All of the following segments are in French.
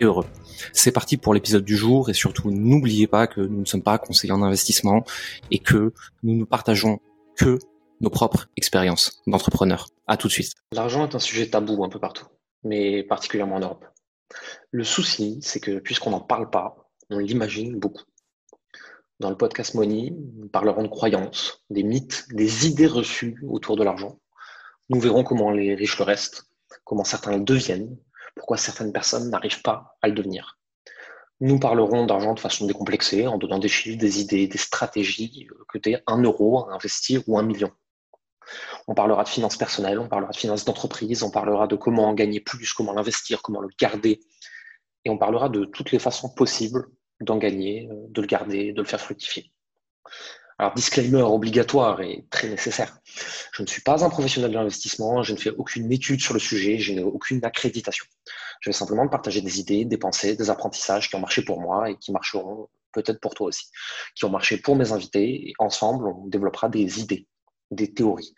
et heureux. C'est parti pour l'épisode du jour et surtout n'oubliez pas que nous ne sommes pas conseillers en investissement et que nous ne partageons que nos propres expériences d'entrepreneurs. À tout de suite. L'argent est un sujet tabou un peu partout, mais particulièrement en Europe. Le souci, c'est que puisqu'on n'en parle pas, on l'imagine beaucoup. Dans le podcast Money, nous parlerons de croyances, des mythes, des idées reçues autour de l'argent. Nous verrons comment les riches le restent, comment certains le deviennent, pourquoi certaines personnes n'arrivent pas à le devenir. Nous parlerons d'argent de façon décomplexée, en donnant des chiffres, des idées, des stratégies, euh, que tu un euro à investir ou un million. On parlera de finances personnelles, on parlera de finances d'entreprise, on parlera de comment en gagner plus, comment l'investir, comment le garder. Et on parlera de toutes les façons possibles d'en gagner, euh, de le garder, de le faire fructifier. Alors, disclaimer obligatoire et très nécessaire. Je ne suis pas un professionnel de l'investissement, je ne fais aucune étude sur le sujet, je n'ai aucune accréditation. Je vais simplement partager des idées, des pensées, des apprentissages qui ont marché pour moi et qui marcheront peut-être pour toi aussi, qui ont marché pour mes invités. Et ensemble, on développera des idées, des théories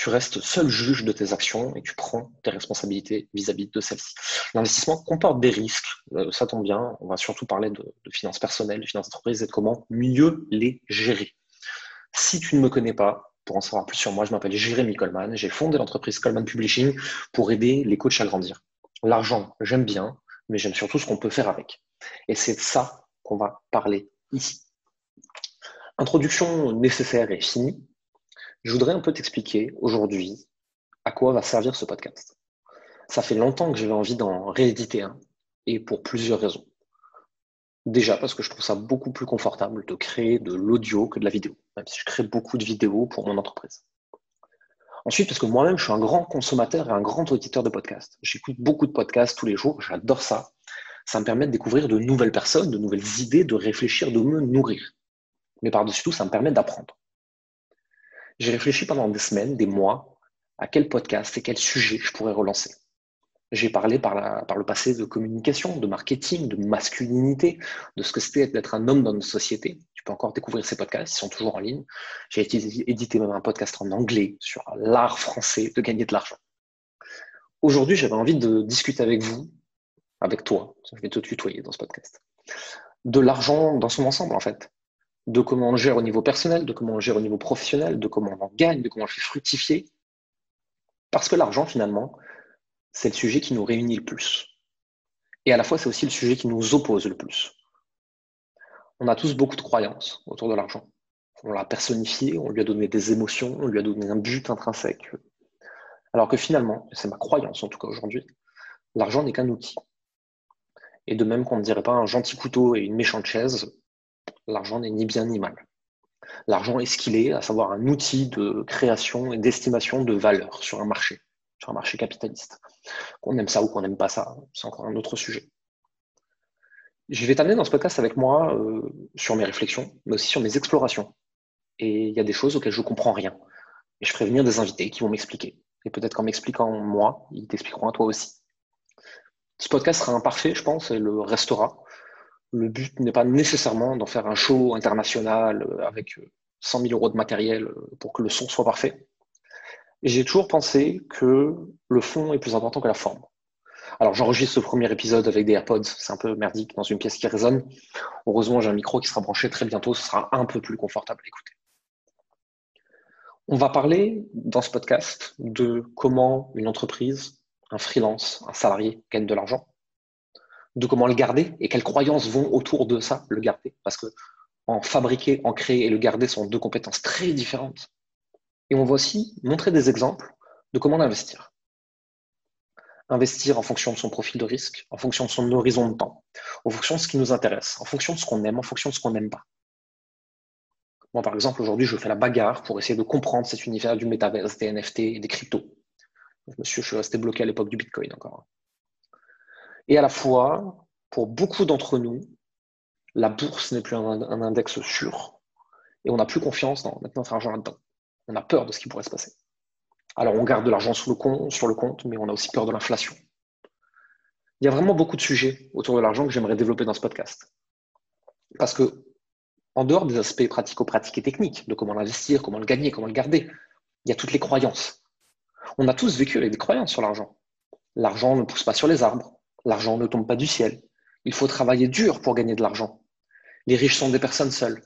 tu restes seul juge de tes actions et tu prends tes responsabilités vis-à-vis de celles-ci. L'investissement comporte des risques, euh, ça tombe bien, on va surtout parler de, finances personnelles, de finances d'entreprise et de comment mieux les gérer. Si tu ne me connais pas, pour en savoir plus sur moi, je m'appelle Jérémy Coleman, j'ai fondé l'entreprise Coleman Publishing pour aider les coachs à grandir. L'argent, j'aime bien, mais j'aime surtout ce qu'on peut faire avec. Et c'est de ça qu'on va parler ici. Introduction nécessaire et finie. Je voudrais un peu t'expliquer aujourd'hui à quoi va servir ce podcast. Ça fait longtemps que j'avais envie d'en rééditer un, et pour plusieurs raisons. Déjà parce que je trouve ça beaucoup plus confortable de créer de l'audio que de la vidéo, même si je crée beaucoup de vidéos pour mon entreprise. Ensuite, parce que moi-même, je suis un grand consommateur et un grand auditeur de podcasts. J'écoute beaucoup de podcasts tous les jours, j'adore ça. Ça me permet de découvrir de nouvelles personnes, de nouvelles idées, de réfléchir, de me nourrir. Mais par-dessus tout, ça me permet d'apprendre. J'ai réfléchi pendant des semaines, des mois, à quel podcast et quel sujet je pourrais relancer. J'ai parlé par, le passé de communication, de marketing, de masculinité, de ce que c'était d'être un homme dans une société. Tu peux encore découvrir ces podcasts, ils sont toujours en ligne. J'ai édité même un podcast en anglais sur l'art français de gagner de l'argent. Aujourd'hui, j'avais envie de discuter avec vous, avec toi, je vais te tutoyer dans ce podcast, de l'argent dans son ensemble en fait de comment on gère au niveau personnel, de comment on gère au niveau professionnel, de comment on en gagne, de comment on le fait fructifier. Parce que l'argent, finalement, c'est le sujet qui nous réunit le plus. Et à la fois, c'est aussi le sujet qui nous oppose le plus. On a tous beaucoup de croyances autour de l'argent. On l'a personnifié, on lui a donné des émotions, on lui a donné un but intrinsèque. Alors que finalement, c'est ma croyance en tout cas aujourd'hui, l'argent n'est qu'un outil. Et de même qu'on ne dirait pas un gentil couteau et une méchante chaise, l'argent n'est ni bien ni mal. L'argent est ce qu'il est, à savoir un outil de création et d'estimation de valeur sur un marché, sur un marché capitaliste. Qu'on aime ça ou qu'on n'aime pas ça, c'est encore un autre sujet. Je vais t'amener dans ce podcast avec moi euh, sur mes réflexions, mais aussi sur mes explorations. Et il y a des choses auxquelles je ne comprends rien. Et je ferai venir des invités qui vont m'expliquer. Et peut-être qu'en m'expliquant moi, ils t'expliqueront à toi aussi. Ce podcast sera imparfait, je pense, et le restera le but n'est pas nécessairement d'en faire un show international euh, avec 100 euh, 000 euros de matériel pour que le son soit parfait. J'ai toujours pensé que le fond est plus important que la forme. Alors j'enregistre ce premier épisode avec des AirPods, c'est un peu merdique dans une pièce qui résonne. Heureusement, j'ai un micro qui sera branché très bientôt, ce sera un peu plus confortable à écouter. On va parler dans ce podcast de comment une entreprise, un freelance, un salarié gagne de l'argent de comment le garder et quelles croyances vont autour de ça, le garder. Parce que en fabriquer, en créer et le garder sont deux compétences très différentes. Et on va aussi montrer des exemples de comment investir. Investir en fonction de son profil de risque, en fonction de son horizon de temps, en fonction de ce qui nous intéresse, en fonction de ce qu'on aime, en fonction de ce qu'on n'aime pas. Moi, par exemple, aujourd'hui, je fais la bagarre pour essayer de comprendre cet univers du métaverse, des NFT et des cryptos. Monsieur, je suis resté bloqué à l'époque du Bitcoin encore. Et à la fois, pour beaucoup d'entre nous, La bourse n'est plus un, index sûr. Et on n'a plus confiance dans mettre notre argent là-dedans. On a peur de ce qui pourrait se passer. Alors on garde de l'argent sur le compte, mais on a aussi peur de l'inflation. Il y a vraiment beaucoup de sujets autour de l'argent que j'aimerais développer dans ce podcast. Parce que, en dehors des aspects pratico-pratiques et techniques, de comment l'investir, comment le gagner, comment le garder, il y a toutes les croyances. On a tous vécu avec des croyances sur l'argent. L'argent ne pousse pas sur les arbres, l'argent ne tombe pas du ciel. Il faut travailler dur pour gagner de l'argent. Les riches sont des personnes seules.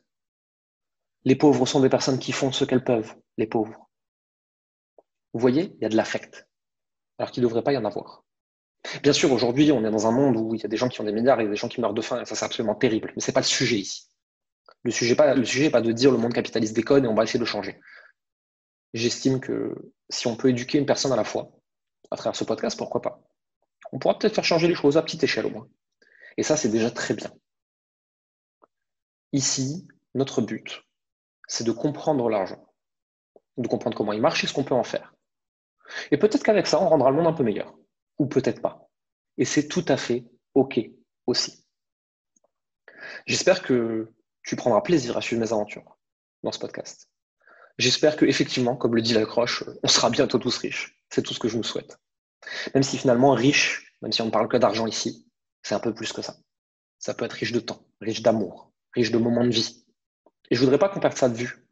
Les pauvres sont des personnes qui font ce qu'elles peuvent, les pauvres. Vous voyez, il y a de l'affect, alors qu'il ne devrait pas y en avoir. Bien sûr, aujourd'hui, on est dans un monde où il y a des gens qui ont des milliards et des gens qui meurent de faim, et ça, c'est absolument terrible. Mais ce n'est pas le sujet ici. Le sujet, le n'est pas de dire le monde capitaliste déconne et on va essayer de changer. J'estime que si on peut éduquer une personne à la fois, à travers ce podcast, pourquoi pas On pourra peut-être faire changer les choses à petite échelle au moins. Et ça, c'est déjà très bien. Ici, notre but, c'est de comprendre l'argent, de comprendre comment il marche et ce qu'on peut en faire. Et peut-être qu'avec ça, on rendra le monde un peu meilleur ou peut-être pas. Et c'est tout à fait OK aussi. J'espère que tu prendras plaisir à suivre mes aventures dans ce podcast. J'espère que, effectivement, comme le dit la croche, on sera bientôt tous riches. C'est tout ce que je nous souhaite. Même si finalement, riche, même si on ne parle que d'argent ici, c'est un peu plus que ça. Ça peut être riche de temps, riche d'amour, riche de moments de vie. Et je voudrais pas qu'on perde ça de vue.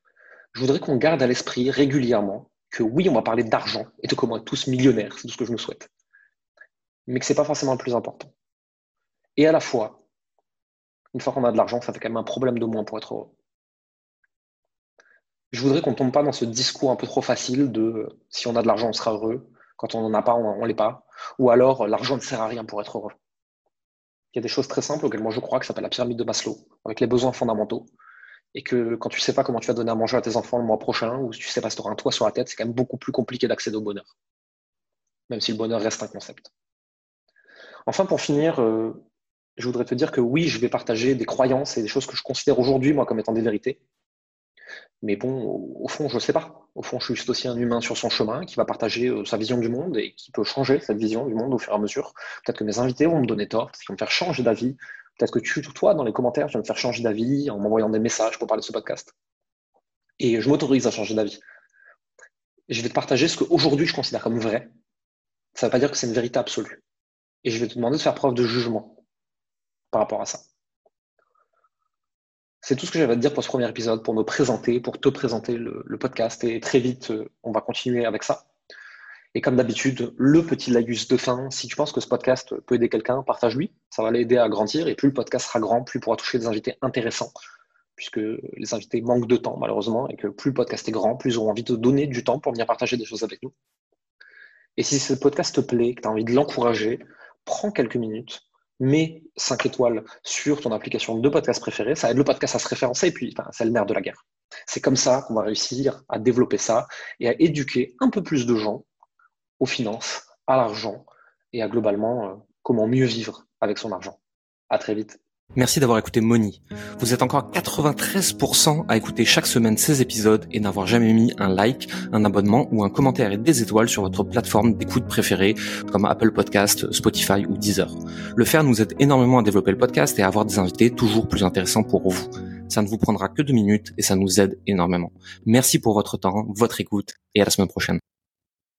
Je voudrais qu'on garde à l'esprit régulièrement que oui, on va parler d'argent et de comment être tous millionnaires. C'est tout ce que je nous souhaite mais que ce n'est pas forcément le plus important. Et à la fois, une fois qu'on a de l'argent, ça fait quand même un problème de moins pour être heureux. Je voudrais qu'on ne tombe pas dans ce discours un peu trop facile de si on a de l'argent, on sera heureux, quand on n'en a pas, on ne l'est pas, ou alors l'argent ne sert à rien pour être heureux. Il y a des choses très simples auxquelles moi je crois que ça s'appelle la pyramide de Maslow, avec les besoins fondamentaux, et que quand tu sais pas comment tu vas donner à manger à tes enfants le mois prochain, ou si tu sais pas si tu auras un toit sur la tête, c'est quand même beaucoup plus compliqué d'accéder au bonheur, même si le bonheur reste un concept. Enfin, pour finir, euh, je voudrais te dire que oui, je vais partager des croyances et des choses que je considère aujourd'hui, moi, comme étant des vérités. Mais bon, au, fond, je ne sais pas. Au fond, je suis juste aussi un humain sur son chemin qui va partager euh, sa vision du monde et qui peut changer cette vision du monde au fur et à mesure. Peut-être que mes invités vont me donner tort, peut-être qu'ils vont me faire changer d'avis. Peut-être que tu, toi, dans les commentaires, tu vas me faire changer d'avis en m'envoyant des messages pour parler de ce podcast. Et je m'autorise à changer d'avis. Je vais te partager ce qu'aujourd'hui je considère comme vrai. Ça ne veut pas dire que c'est une vérité absolue et je vais te demander de faire preuve de jugement par rapport à ça. C'est tout ce que j'avais à te dire pour ce premier épisode, pour me présenter, pour te présenter le, podcast. Et très vite, euh, on va continuer avec ça. Et comme d'habitude, le petit lagus de fin, si tu penses que ce podcast peut aider quelqu'un, partage-lui. Ça va l'aider à grandir. Et plus le podcast sera grand, plus il pourra toucher des invités intéressants. Puisque les invités manquent de temps, malheureusement. Et que plus le podcast est grand, plus ils auront envie de donner du temps pour venir partager des choses avec nous. Et si ce podcast te plaît, que tu as envie de l'encourager, prends quelques minutes, mets 5 étoiles sur ton application de podcast préférée, ça aide le podcast à se référencer et puis c'est le nerf de la guerre. C'est comme ça qu'on va réussir à développer ça et à éduquer un peu plus de gens aux finances, à l'argent et à globalement euh, comment mieux vivre avec son argent. À très vite. Merci d'avoir écouté Moni. Vous êtes encore 93% à écouter chaque semaine ces épisodes et n'avoir jamais mis un like, un abonnement ou un commentaire et des étoiles sur votre plateforme d'écoute préférée comme Apple Podcast, Spotify ou Deezer. Le faire nous aide énormément à développer le podcast et à avoir des invités toujours plus intéressants pour vous. Ça ne vous prendra que deux minutes et ça nous aide énormément. Merci pour votre temps, votre écoute et à la semaine prochaine.